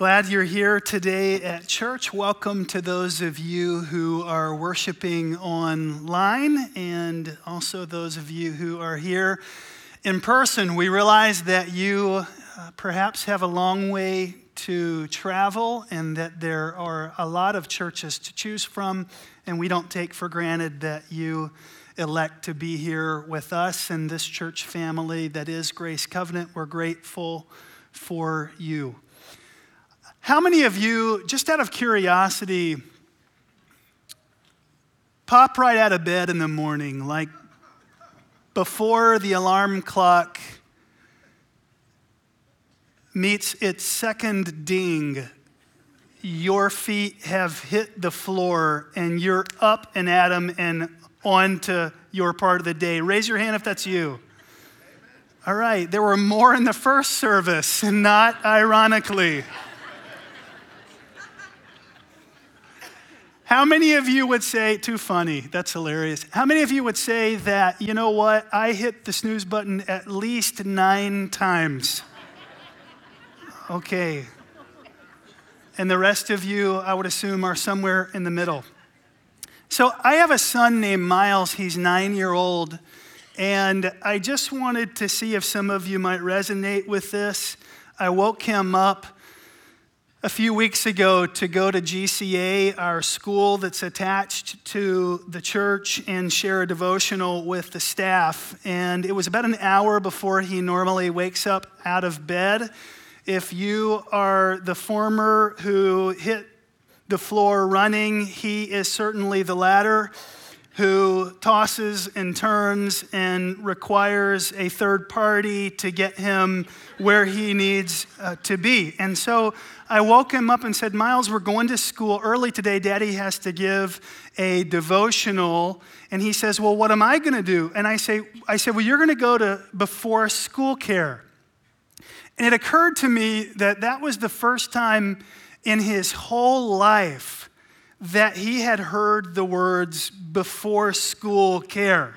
Glad you're here today at church. Welcome to those of you who are worshiping online and also those of you who are here in person. We realize that you uh, perhaps have a long way to travel and that there are a lot of churches to choose from, and we don't take for granted that you elect to be here with us and this church family that is Grace Covenant. We're grateful for you. How many of you, just out of curiosity, pop right out of bed in the morning, like before the alarm clock meets its second ding? Your feet have hit the floor and you're up and at 'em and on to your part of the day. Raise your hand if that's you. All right, there were more in the first service, not ironically. How many of you would say, too funny, that's hilarious. How many of you would say that, you know what, I hit the snooze button at least nine times? Okay. And the rest of you, I would assume, are somewhere in the middle. So I have a son named Miles, he's nine year old, and I just wanted to see if some of you might resonate with this. I woke him up a few weeks ago to go to GCA, our school that's attached to the church, and share a devotional with the staff. And it was about an hour before he normally wakes up out of bed. If you are the former who hit the floor running, he is certainly the latter who tosses and turns and requires a third party to get him where he needs uh, to be. And so I woke him up and said, Miles, we're going to school early today. Daddy has to give a devotional. And he says, Well, what am I going to do? And I say, I said, Well, you're going to go to before school care. And it occurred to me that that was the first time in his whole life that he had heard the words before school care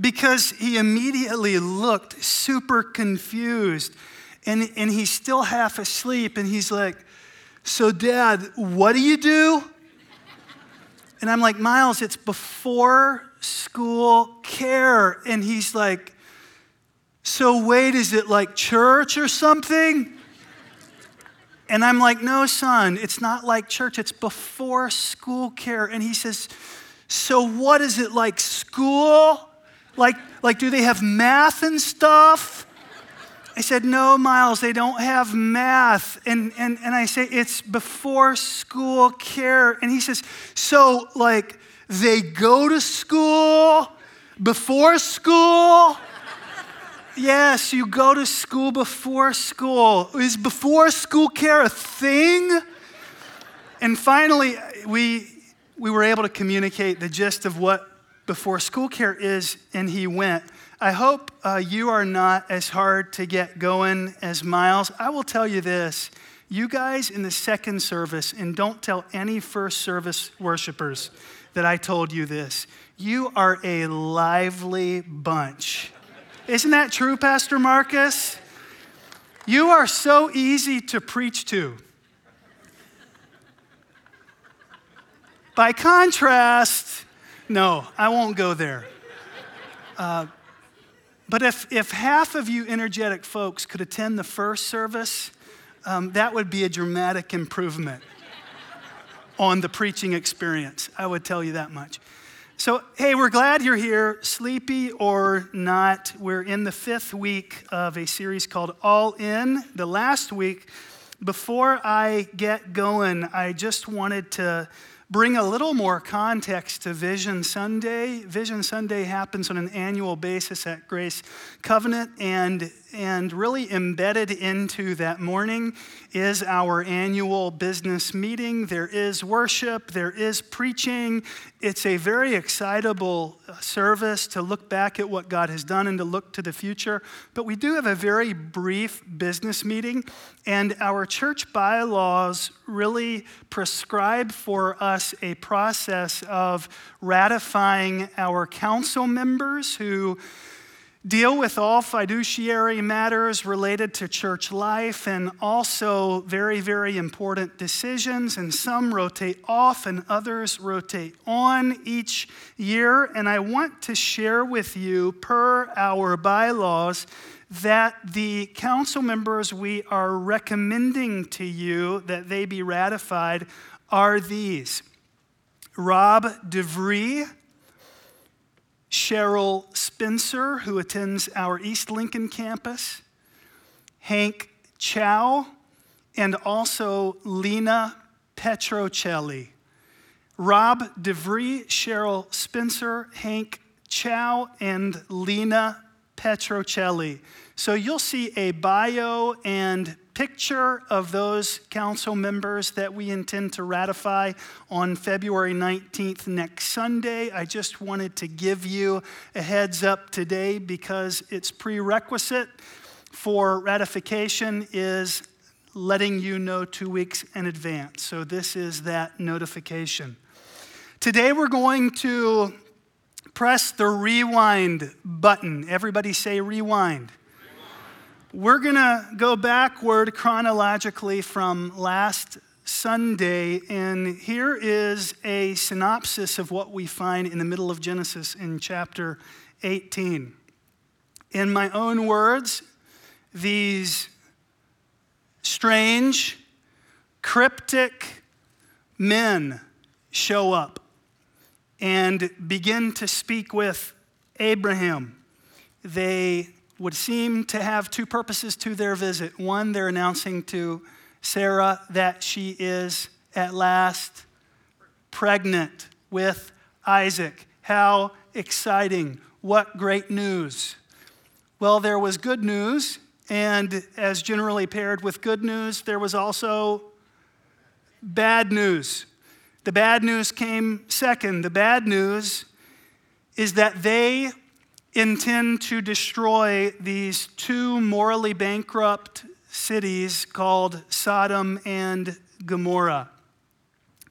because he immediately looked super confused and, and he's still half asleep and he's like, So, dad, what do you do? And I'm like, Miles, it's before school care. And he's like, So, wait, is it like church or something? And I'm like, no, son, it's not like church, it's before school care. And he says, so what is it like school? Like, like do they have math and stuff? I said, no, Miles, they don't have math. And, and, and I say, it's before school care. And he says, so like they go to school before school? Yes, you go to school before school. Is before school care a thing? And finally, we, we were able to communicate the gist of what before school care is, and he went. I hope uh, you are not as hard to get going as Miles. I will tell you this you guys in the second service, and don't tell any first service worshipers that I told you this, you are a lively bunch. Isn't that true, Pastor Marcus? You are so easy to preach to. By contrast, no, I won't go there. Uh, but if, if half of you energetic folks could attend the first service, um, that would be a dramatic improvement on the preaching experience. I would tell you that much. So, hey, we're glad you're here, sleepy or not. We're in the fifth week of a series called All In. The last week, before I get going, I just wanted to bring a little more context to Vision Sunday. Vision Sunday happens on an annual basis at Grace Covenant, and, and really embedded into that morning is our annual business meeting. There is worship, there is preaching. It's a very excitable uh, service to look back at what God has done and to look to the future. But we do have a very brief business meeting, and our church bylaws really prescribe for us a process of ratifying our council members who deal with all fiduciary matters related to church life and also very, very important decisions. And some rotate off and others rotate on each year. And I want to share with you, per our bylaws, that the council members we are recommending to you that they be ratified are these Rob DeVries Cheryl Spencer, who attends our East Lincoln campus, Hank Chow, and also Lena Petrocelli. Rob DeVries, Cheryl Spencer, Hank Chow, and Lena Petrocelli. So you'll see a bio and picture of those council members that we intend to ratify on February 19th next Sunday. I just wanted to give you a heads up today because it's prerequisite for ratification is letting you know two weeks in advance. So this is that notification. Today we're going to press the rewind button. Everybody say rewind. We're going to go backward chronologically from last Sunday, and here is a synopsis of what we find in the middle of Genesis in chapter 18. In my own words, these strange, cryptic men show up and begin to speak with Abraham. They would seem to have two purposes to their visit. One, they're announcing to Sarah that she is at last pregnant with Isaac. How exciting! What great news! Well, there was good news, and as generally paired with good news, there was also bad news. The bad news came second. The bad news is that they intend to destroy these two morally bankrupt cities called Sodom and Gomorrah.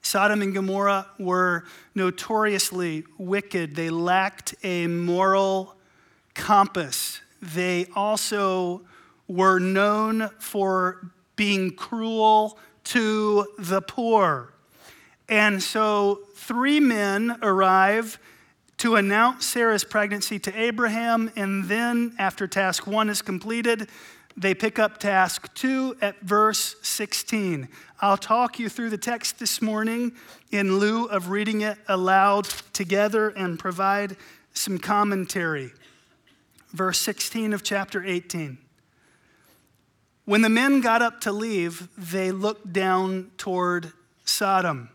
Sodom and Gomorrah were notoriously wicked. They lacked a moral compass. They also were known for being cruel to the poor. And so three men arrive to announce Sarah's pregnancy to Abraham, and then after task one is completed, they pick up task two at verse 16. I'll talk you through the text this morning in lieu of reading it aloud together and provide some commentary. Verse 16 of chapter 18. When the men got up to leave, they looked down toward Sodom.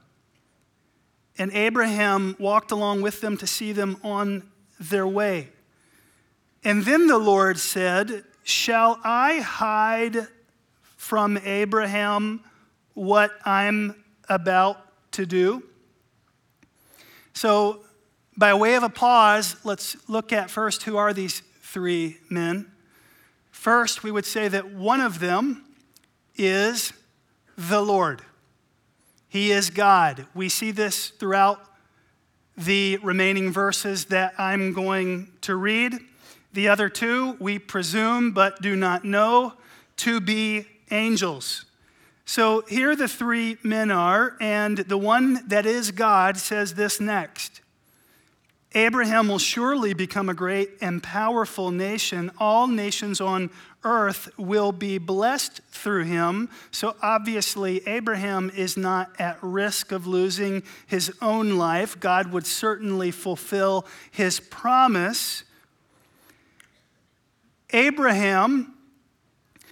And Abraham walked along with them to see them on their way. And then the Lord said, Shall I hide from Abraham what I'm about to do? So, by way of a pause, let's look at first who are these three men. First, we would say that one of them is the Lord. He is God. We see this throughout the remaining verses that I'm going to read. The other two, we presume but do not know to be angels. So here the three men are, and the one that is God says this next Abraham will surely become a great and powerful nation. All nations on earth will be blessed through him. So obviously, Abraham is not at risk of losing his own life. God would certainly fulfill his promise. Abraham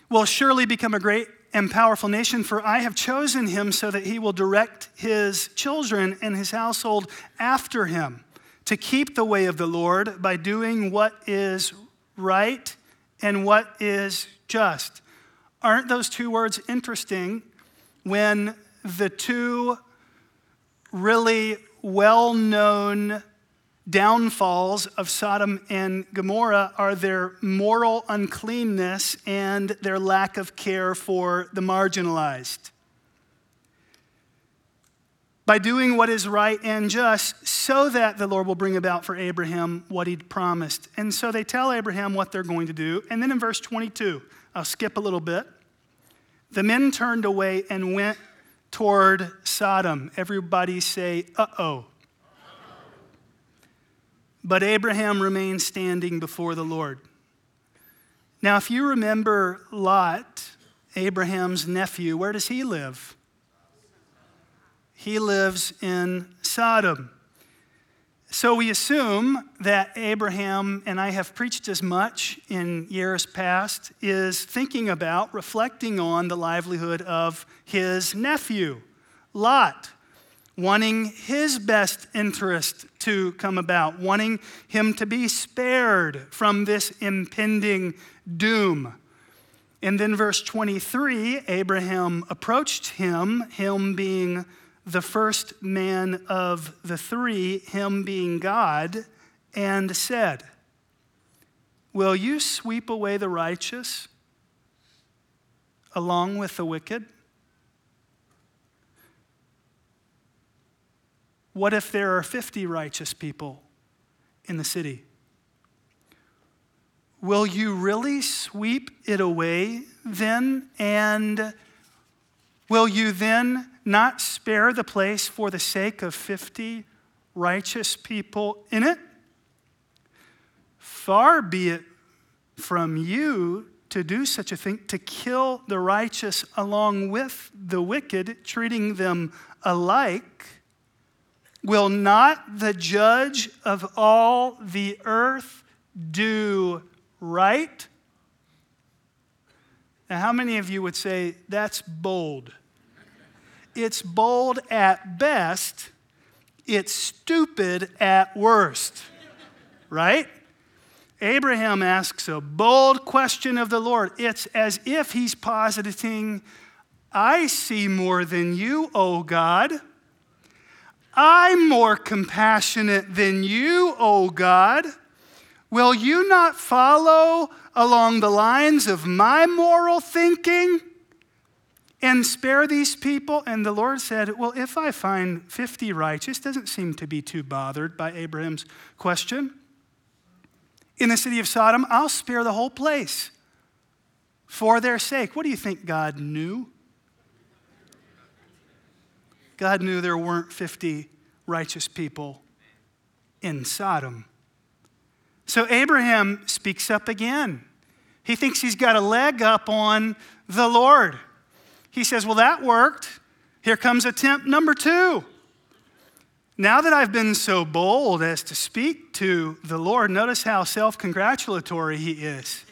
will surely become a great and powerful nation, for I have chosen him so that he will direct his children and his household after him to keep the way of the Lord by doing what is right and what is just. Aren't those two words interesting when the two really well known downfalls of Sodom and Gomorrah are their moral uncleanness and their lack of care for the marginalized? By doing what is right and just, so that the Lord will bring about for Abraham what he'd promised. And so they tell Abraham what they're going to do. And then in verse 22, I'll skip a little bit. The men turned away and went toward Sodom. Everybody say, uh oh. But Abraham remained standing before the Lord. Now, if you remember Lot, Abraham's nephew, where does he live? He lives in Sodom. So we assume that Abraham, and I have preached as much in years past, is thinking about, reflecting on the livelihood of his nephew, Lot, wanting his best interest to come about, wanting him to be spared from this impending doom. And then, verse 23 Abraham approached him, him being the first man of the three, him being God, and said, Will you sweep away the righteous along with the wicked? What if there are 50 righteous people in the city? Will you really sweep it away then? And will you then not spare the place for the sake of 50 righteous people in it? Far be it from you to do such a thing, to kill the righteous along with the wicked, treating them alike. Will not the judge of all the earth do right? Now, how many of you would say that's bold? It's bold at best, it's stupid at worst, right? Abraham asks a bold question of the Lord. It's as if he's positing, I see more than you, O God. I'm more compassionate than you, O God. Will you not follow along the lines of my moral thinking and spare these people? And the Lord said, Well, if I find 50 righteous, doesn't seem to be too bothered by Abraham's question. In the city of Sodom, I'll spare the whole place for their sake. What do you think God knew? God knew there weren't 50 righteous people in Sodom. So Abraham speaks up again. He thinks he's got a leg up on the Lord. He says, Well, that worked. Here comes attempt number two. Now that I've been so bold as to speak to the Lord, notice how self congratulatory he is.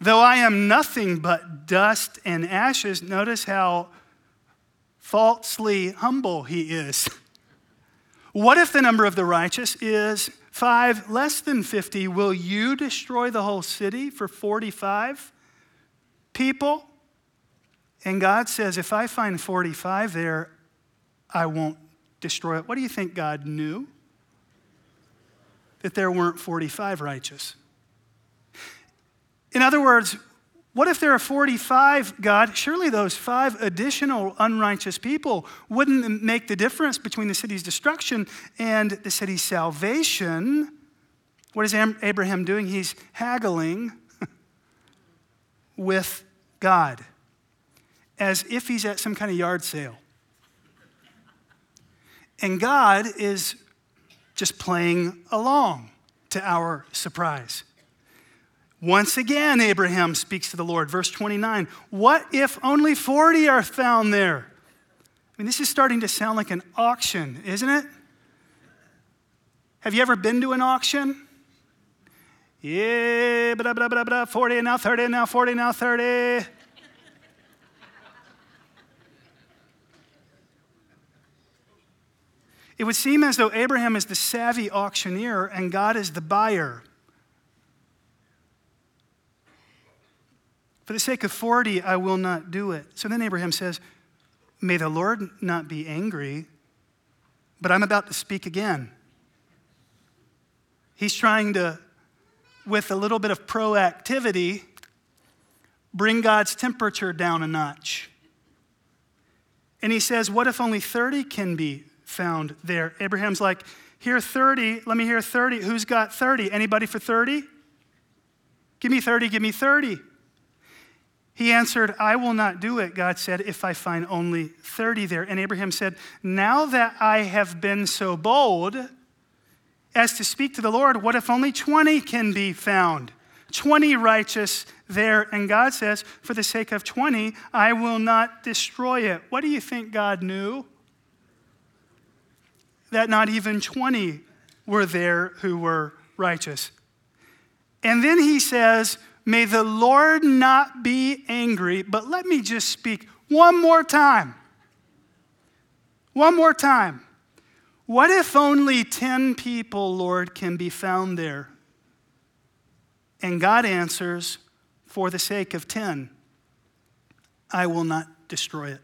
Though I am nothing but dust and ashes, notice how falsely humble he is. What if the number of the righteous is five less than 50? Will you destroy the whole city for 45 people? And God says, if I find 45 there, I won't destroy it. What do you think God knew? That there weren't 45 righteous. In other words, what if there are 45, God? Surely those five additional unrighteous people wouldn't make the difference between the city's destruction and the city's salvation. What is Abraham doing? He's haggling with God as if he's at some kind of yard sale. And God is just playing along to our surprise. Once again, Abraham speaks to the Lord. Verse 29 What if only 40 are found there? I mean, this is starting to sound like an auction, isn't it? Have you ever been to an auction? Yeah, blah, blah, blah, blah, 40 now 30 now 40 now 30. It would seem as though Abraham is the savvy auctioneer and God is the buyer. For the sake of 40, I will not do it. So then Abraham says, May the Lord not be angry, but I'm about to speak again. He's trying to, with a little bit of proactivity, bring God's temperature down a notch. And he says, What if only 30 can be found there? Abraham's like, Here 30, let me hear 30. Who's got 30? Anybody for 30? Give me 30, give me 30. He answered, I will not do it, God said, if I find only 30 there. And Abraham said, Now that I have been so bold as to speak to the Lord, what if only 20 can be found? 20 righteous there. And God says, For the sake of 20, I will not destroy it. What do you think God knew? That not even 20 were there who were righteous. And then he says, May the Lord not be angry, but let me just speak one more time. One more time. What if only 10 people, Lord, can be found there? And God answers, For the sake of 10, I will not destroy it.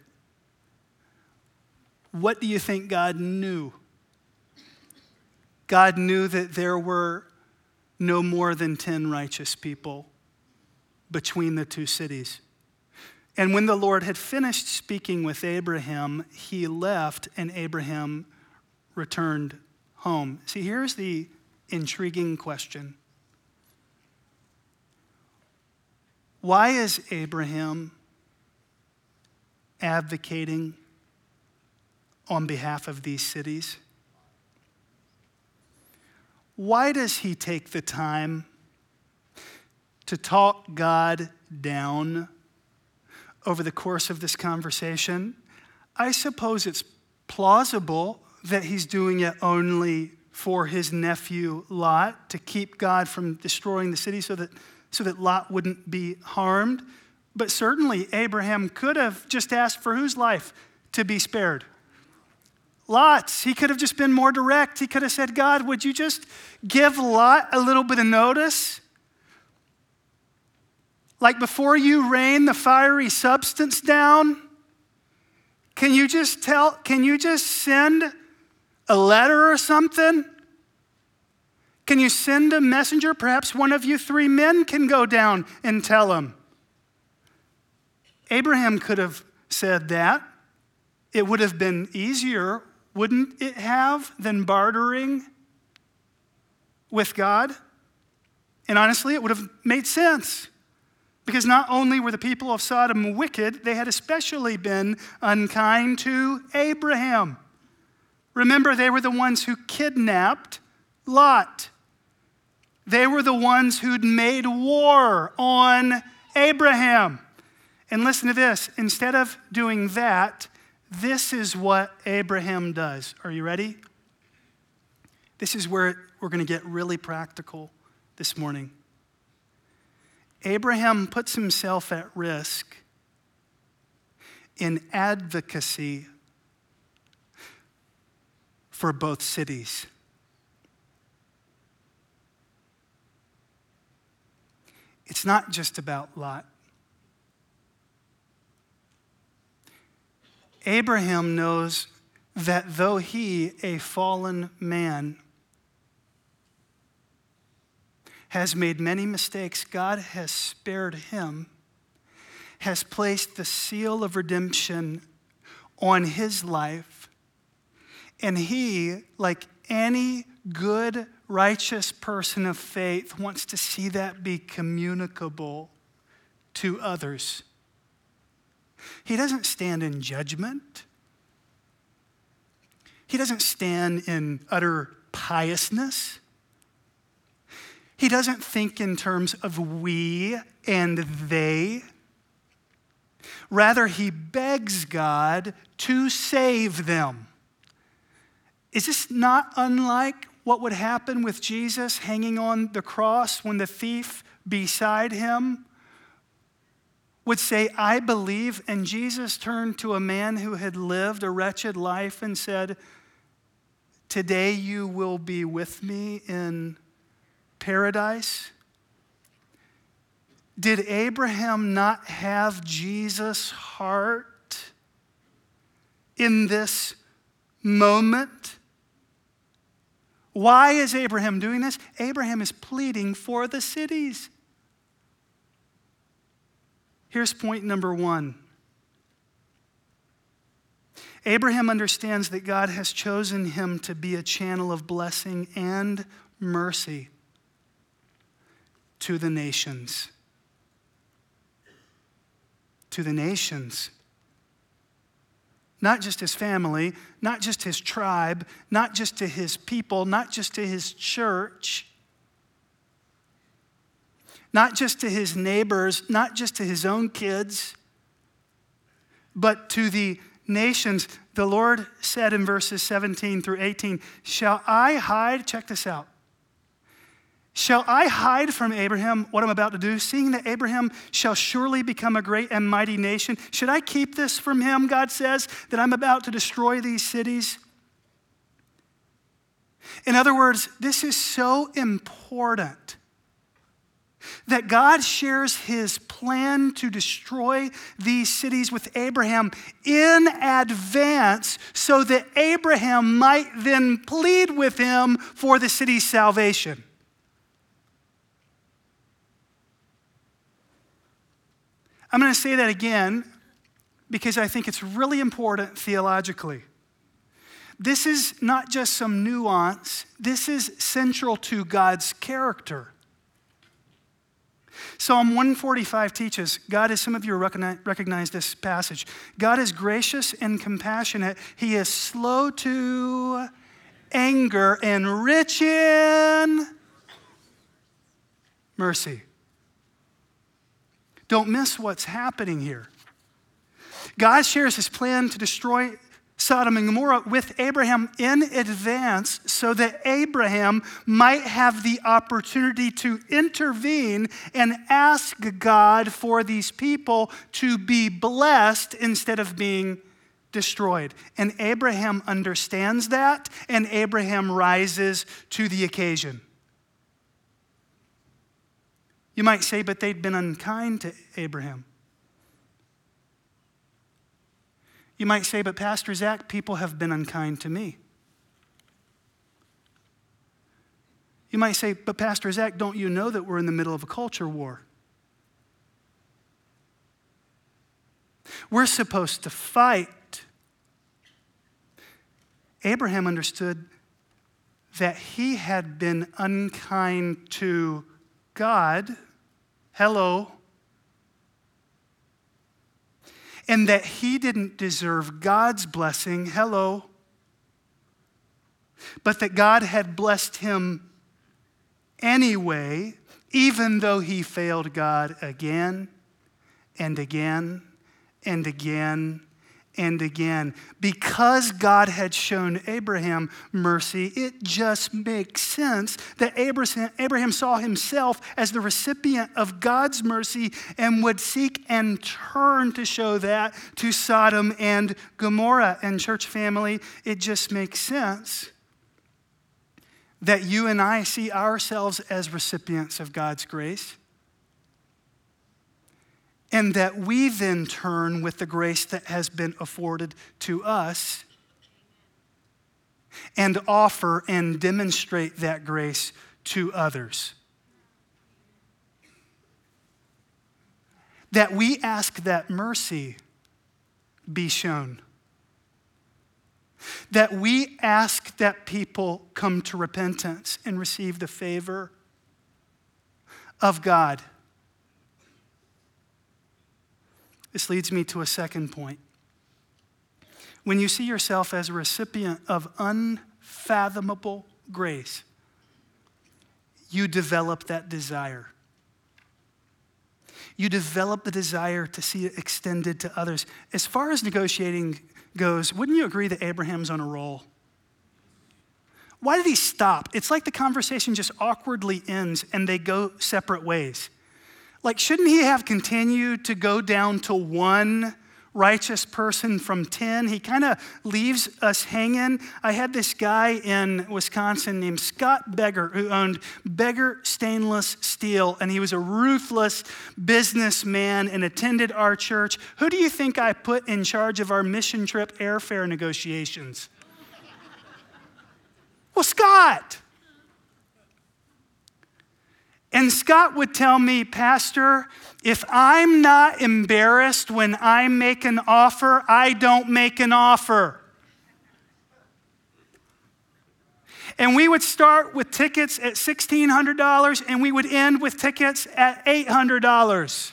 What do you think God knew? God knew that there were no more than 10 righteous people between the two cities. And when the Lord had finished speaking with Abraham, he left and Abraham returned home. See, here's the intriguing question Why is Abraham advocating on behalf of these cities? Why does he take the time to talk God down over the course of this conversation, I suppose it's plausible that he's doing it only for his nephew Lot to keep God from destroying the city so that, so that Lot wouldn't be harmed. But certainly, Abraham could have just asked for whose life to be spared? Lot's. He could have just been more direct. He could have said, God, would you just give Lot a little bit of notice? Like before you rain the fiery substance down, can you just tell, can you just send a letter or something? Can you send a messenger? Perhaps one of you three men can go down and tell him. Abraham could have said that. It would have been easier, wouldn't it have, than bartering with God? And honestly, it would have made sense. Because not only were the people of Sodom wicked, they had especially been unkind to Abraham. Remember, they were the ones who kidnapped Lot. They were the ones who'd made war on Abraham. And listen to this instead of doing that, this is what Abraham does. Are you ready? This is where we're going to get really practical this morning. Abraham puts himself at risk in advocacy for both cities. It's not just about Lot. Abraham knows that though he, a fallen man, has made many mistakes, God has spared him, has placed the seal of redemption on his life, and he, like any good, righteous person of faith, wants to see that be communicable to others. He doesn't stand in judgment. He doesn't stand in utter piousness. He doesn't think in terms of we and they. Rather, he begs God to save them. Is this not unlike what would happen with Jesus hanging on the cross when the thief beside him would say, I believe? And Jesus turned to a man who had lived a wretched life and said, Today you will be with me in paradise? Did Abraham not have Jesus' heart in this moment? Why is Abraham doing this? Abraham is pleading for the cities. Here's point number one Abraham understands that God has chosen him to be a channel of blessing and mercy to the nations. To the nations. Not just his family, not just his tribe, not just to his people, not just to his church, not just to his neighbors, not just to his own kids, but to the nations. The Lord said in verses 17 through 18, Shall I hide? Check this out. Shall I hide from Abraham what I'm about to do, seeing that Abraham shall surely become a great and mighty nation? Should I keep this from him, God says, that I'm about to destroy these cities? In other words, this is so important that God shares his plan to destroy these cities with Abraham in advance so that Abraham might then plead with him for the city's salvation. I'm going to say that again because I think it's really important theologically. This is not just some nuance, this is central to God's character. Psalm 145 teaches God, as some of you recognize, recognize this passage, God is gracious and compassionate. He is slow to anger and rich in mercy. Don't miss what's happening here. God shares his plan to destroy Sodom and Gomorrah with Abraham in advance so that Abraham might have the opportunity to intervene and ask God for these people to be blessed instead of being destroyed. And Abraham understands that, and Abraham rises to the occasion. You might say, but they'd been unkind to Abraham. You might say, but Pastor Zach, people have been unkind to me. You might say, but Pastor Zach, don't you know that we're in the middle of a culture war? We're supposed to fight. Abraham understood that he had been unkind to God. Hello. and that he didn't deserve God's blessing. Hello. But that God had blessed him anyway, even though he failed God again and again and again and again. Because God had shown Abraham mercy, it just makes sense that Abraham saw himself as the recipient of God's mercy and would seek and turn to show that to Sodom and Gomorrah. And, church family, it just makes sense that you and I see ourselves as recipients of God's grace and that we then turn with the grace that has been afforded to us and offer and demonstrate that grace to others. That we ask that mercy be shown. That we ask that people come to repentance and receive the favor of God. This leads me to a second point. When you see yourself as a recipient of unfathomable grace, you develop that desire. You develop the desire to see it extended to others. As far as negotiating goes, wouldn't you agree that Abraham's on a roll? Why did he stop? It's like the conversation just awkwardly ends and they go separate ways. Like, shouldn't he have continued to go down to one righteous person from 10? He kind of leaves us hanging. I had this guy in Wisconsin named Scott Beggar who owned Beggar Stainless Steel, and he was a ruthless businessman and attended our church. Who do you think I put in charge of our mission trip airfare negotiations? well, Scott. And Scott would tell me, Pastor, if I'm not embarrassed when I make an offer, I don't make an offer. And we would start with tickets at $1,600 and we would end with tickets at $800.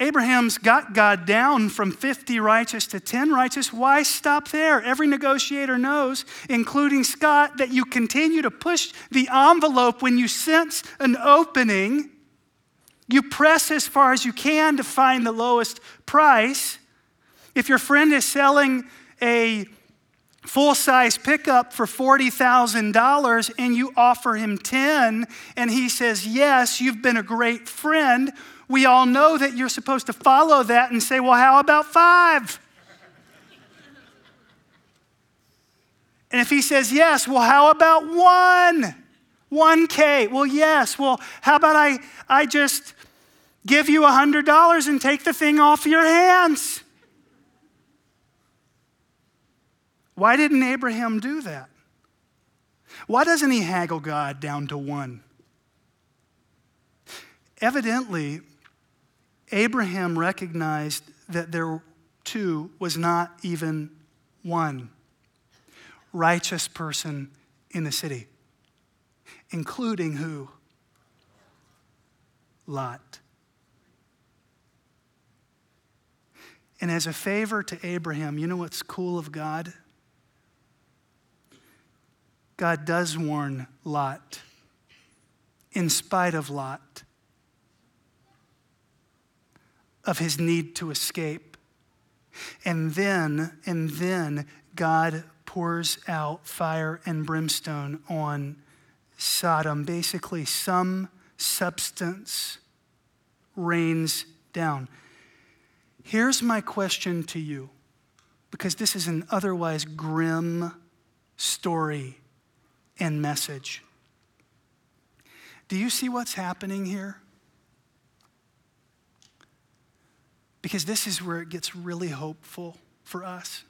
Abraham's got God down from 50 righteous to 10 righteous. Why stop there? Every negotiator knows, including Scott, that you continue to push the envelope when you sense an opening. You press as far as you can to find the lowest price. If your friend is selling a full size pickup for $40,000 and you offer him 10 and he says, Yes, you've been a great friend we all know that you're supposed to follow that and say, well, how about five? And if he says yes, well, how about one? 1K. Well, yes. Well, how about I, I just give you $100 and take the thing off your hands? Why didn't Abraham do that? Why doesn't he haggle God down to one? Evidently, Abraham recognized that there too was not even one righteous person in the city, including who? Lot. And as a favor to Abraham, you know what's cool of God? God does warn Lot, in spite of Lot of his need to escape. And then, and then God pours out fire and brimstone on Sodom. Basically, some substance rains down. Here's my question to you, because this is an otherwise grim story and message. Do you see what's happening here? Because this is where it gets really hopeful for us.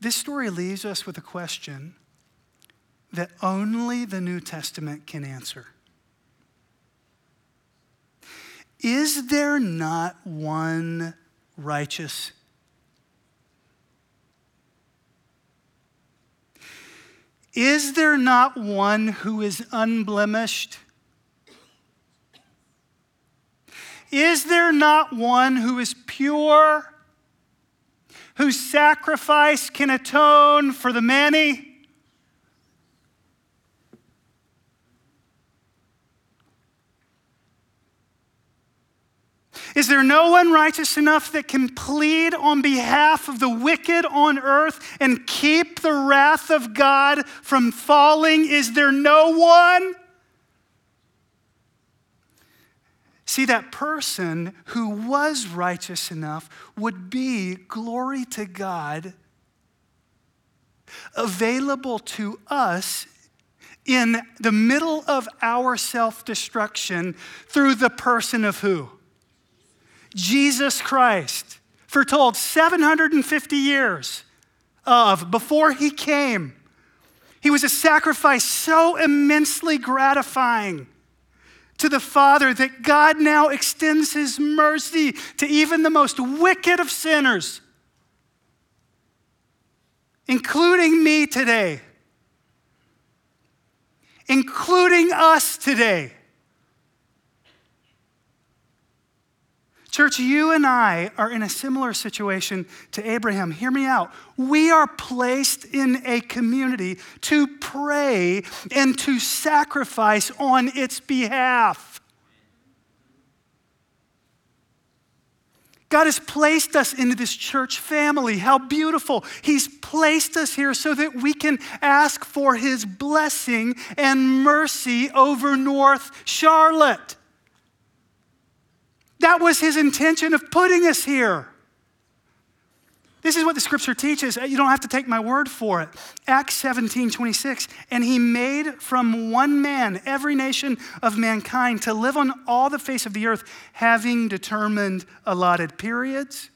This story leaves us with a question that only the New Testament can answer. Is there not one righteous? Is there not one who is unblemished? Is there not one who is pure, whose sacrifice can atone for the many? Is there no one righteous enough that can plead on behalf of the wicked on earth and keep the wrath of God from falling? Is there no one? See, that person who was righteous enough would be, glory to God, available to us in the middle of our self destruction through the person of who? Jesus Christ. Foretold 750 years of before he came. He was a sacrifice so immensely gratifying to the Father that God now extends his mercy to even the most wicked of sinners, including me today, including us today. Church, you and I are in a similar situation to Abraham. Hear me out. We are placed in a community to pray and to sacrifice on its behalf. God has placed us into this church family. How beautiful. He's placed us here so that we can ask for His blessing and mercy over North Charlotte. That was his intention of putting us here. This is what the scripture teaches. You don't have to take my word for it. Acts 17 26. And he made from one man every nation of mankind to live on all the face of the earth, having determined allotted periods.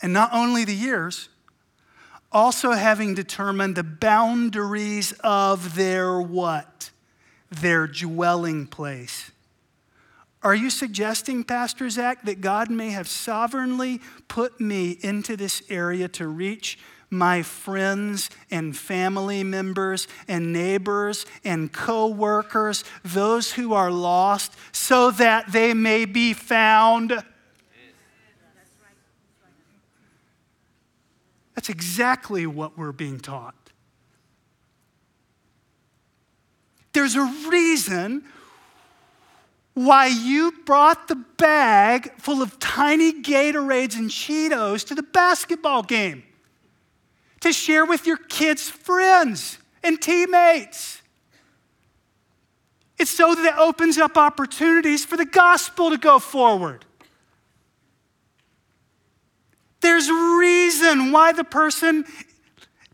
And not only the years, also having determined the boundaries of their what? Their dwelling place. Are you suggesting, Pastor Zach, that God may have sovereignly put me into this area to reach my friends and family members and neighbors and co workers, those who are lost, so that they may be found? That's exactly what we're being taught. There's a reason why you brought the bag full of tiny Gatorades and Cheetos to the basketball game to share with your kids' friends and teammates. It's so that it opens up opportunities for the gospel to go forward. There's reason why the person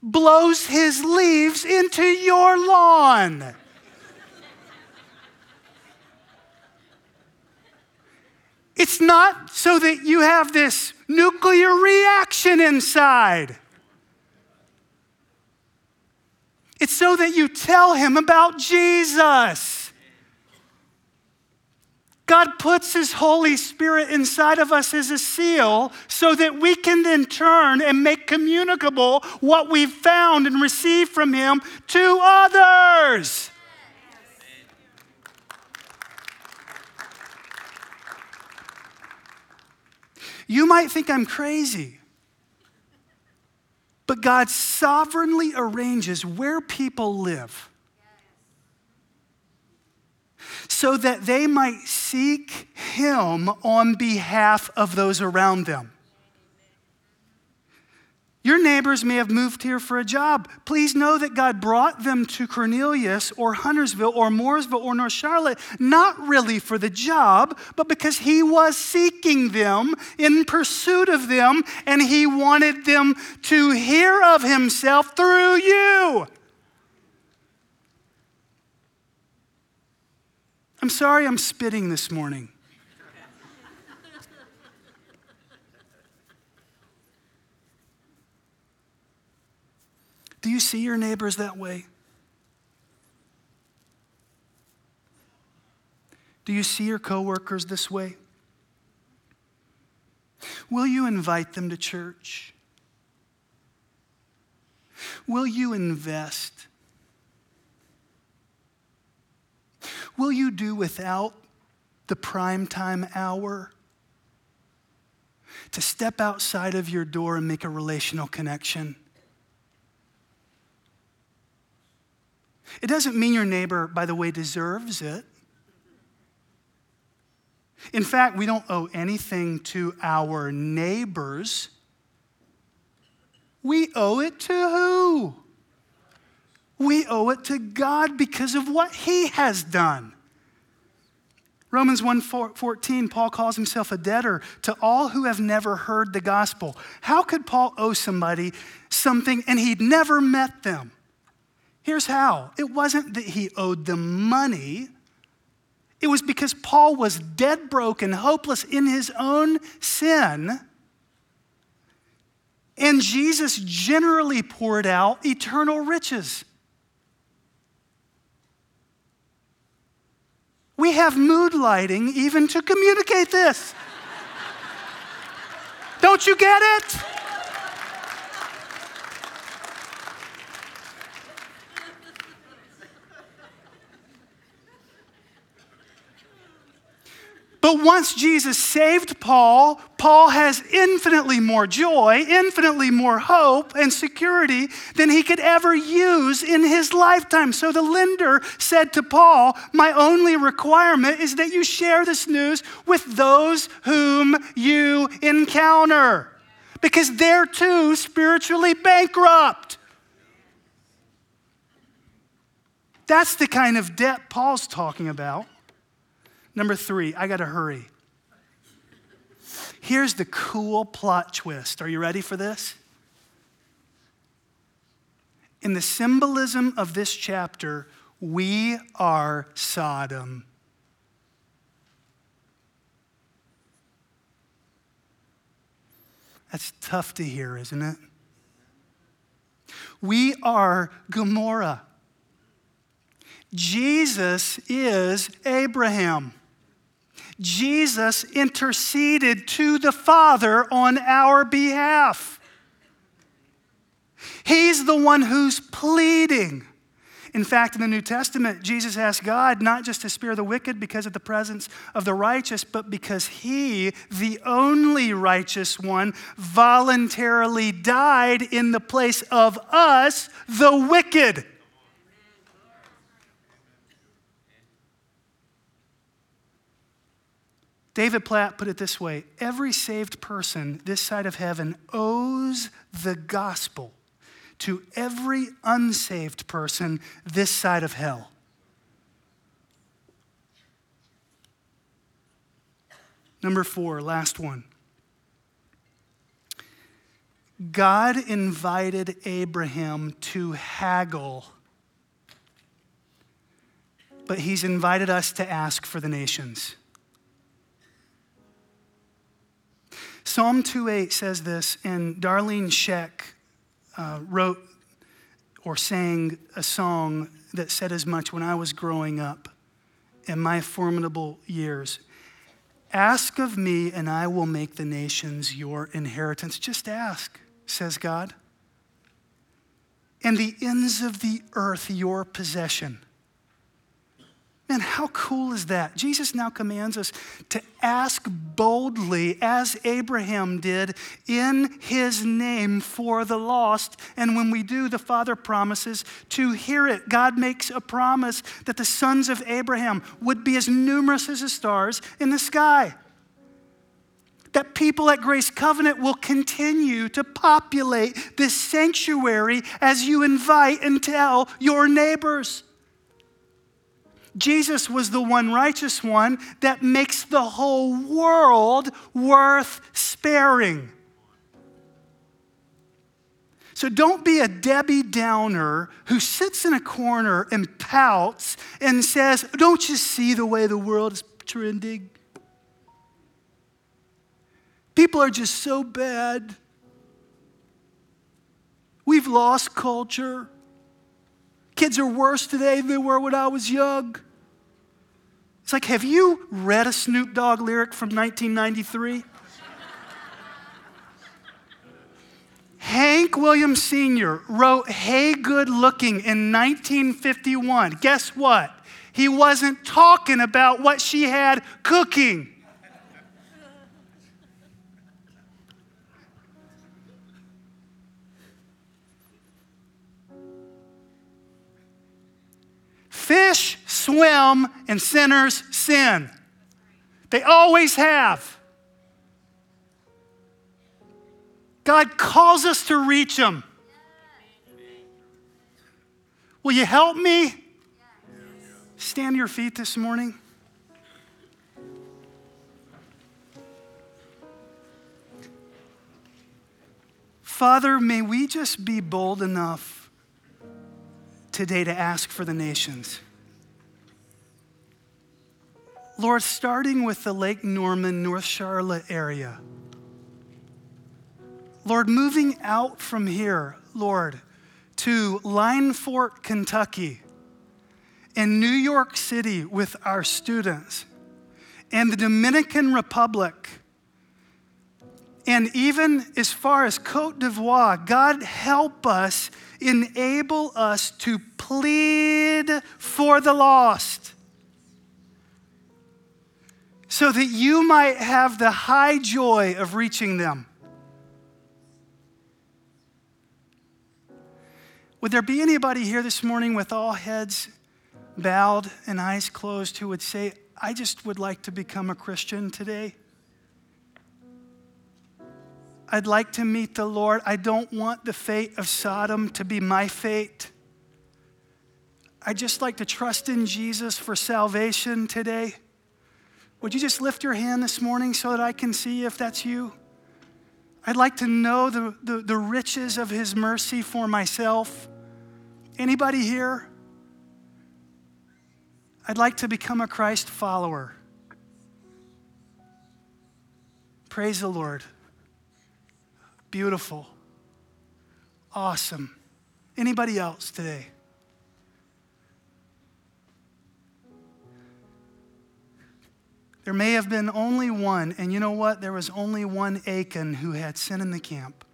blows his leaves into your lawn. It's not so that you have this nuclear reaction inside. It's so that you tell him about Jesus. God puts His Holy Spirit inside of us as a seal so that we can then turn and make communicable what we've found and received from Him to others. You might think I'm crazy, but God sovereignly arranges where people live so that they might seek Him on behalf of those around them. Your neighbors may have moved here for a job. Please know that God brought them to Cornelius or Huntersville or Mooresville or North Charlotte, not really for the job, but because He was seeking them, in pursuit of them, and He wanted them to hear of Himself through you. I'm sorry I'm spitting this morning. Do you see your neighbors that way? Do you see your coworkers this way? Will you invite them to church? Will you invest? Will you do without the prime time hour to step outside of your door and make a relational connection? It doesn't mean your neighbor, by the way, deserves it. In fact, we don't owe anything to our neighbors. We owe it to who? We owe it to God because of what He has done. Romans 1:14 Paul calls himself a debtor to all who have never heard the gospel. How could Paul owe somebody something and he'd never met them? Here's how it wasn't that he owed them money, it was because Paul was dead broke and hopeless in his own sin. And Jesus generally poured out eternal riches. We have mood lighting even to communicate this. Don't you get it? But once Jesus saved Paul, Paul has infinitely more joy, infinitely more hope and security than he could ever use in his lifetime. So the lender said to Paul, My only requirement is that you share this news with those whom you encounter, because they're too spiritually bankrupt. That's the kind of debt Paul's talking about. Number three, I got to hurry. Here's the cool plot twist. Are you ready for this? In the symbolism of this chapter, we are Sodom. That's tough to hear, isn't it? We are Gomorrah. Jesus is Abraham. Jesus interceded to the Father on our behalf. He's the one who's pleading. In fact, in the New Testament, Jesus asked God not just to spare the wicked because of the presence of the righteous, but because He, the only righteous one, voluntarily died in the place of us, the wicked. David Platt put it this way every saved person this side of heaven owes the gospel to every unsaved person this side of hell. Number four, last one. God invited Abraham to haggle, but he's invited us to ask for the nations. Psalm 2:8 says this, and Darlene Zschech uh, wrote or sang a song that said as much when I was growing up in my formidable years. Ask of me, and I will make the nations your inheritance. Just ask, says God. And the ends of the earth your possession. Man, how cool is that? Jesus now commands us to ask boldly, as Abraham did, in his name for the lost. And when we do, the Father promises to hear it. God makes a promise that the sons of Abraham would be as numerous as the stars in the sky. That people at Grace Covenant will continue to populate this sanctuary as you invite and tell your neighbors. Jesus was the one righteous one that makes the whole world worth sparing. So don't be a Debbie Downer who sits in a corner and pouts and says, Don't you see the way the world is trending? People are just so bad. We've lost culture. Kids are worse today than they were when I was young. It's like, have you read a Snoop Dogg lyric from 1993? Hank Williams Sr. wrote Hey Good Looking in 1951. Guess what? He wasn't talking about what she had cooking. Fish swim and sinners sin. They always have. God calls us to reach them. Will you help me? Stand your feet this morning. Father, may we just be bold enough today to ask for the nations. Lord, starting with the Lake Norman, North Charlotte area. Lord, moving out from here, Lord, to Linefork, Kentucky, and New York City with our students, and the Dominican Republic, and even as far as Cote d'Ivoire, God help us enable us to plead for the lost so that you might have the high joy of reaching them. Would there be anybody here this morning with all heads bowed and eyes closed who would say, I just would like to become a Christian today? I'd like to meet the Lord. I don't want the fate of Sodom to be my fate. I'd just like to trust in Jesus for salvation today. Would you just lift your hand this morning so that I can see if that's you? I'd like to know the, the, the riches of his mercy for myself. Anybody here? I'd like to become a Christ follower. Praise the Lord. Beautiful. Awesome. Anybody else today? There may have been only one, and you know what? There was only one Achan who had sin in the camp.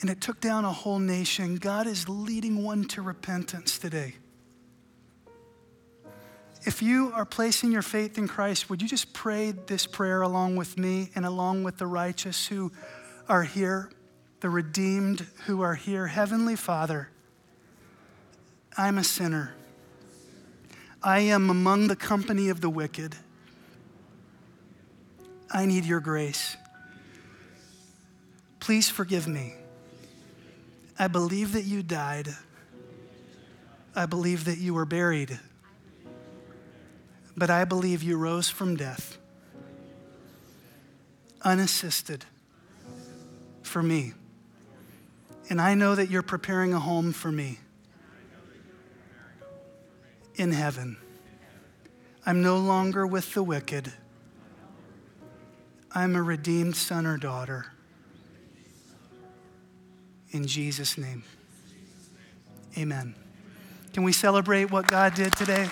And it took down a whole nation. God is leading one to repentance today. If you are placing your faith in Christ, would you just pray this prayer along with me and along with the righteous who are here, the redeemed who are here? Heavenly Father, I'm a sinner. I am among the company of the wicked. I need your grace. Please forgive me. I believe that you died. I believe that you were buried. But I believe you rose from death, unassisted, for me. And I know that you're preparing a home for me in heaven. I'm no longer with the wicked. I'm a redeemed son or daughter. In Jesus' name. Amen. Can we celebrate what God did today?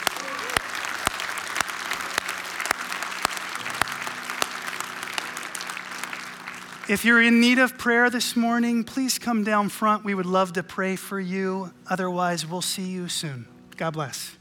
If you're in need of prayer this morning, please come down front. We would love to pray for you. Otherwise, we'll see you soon. God bless.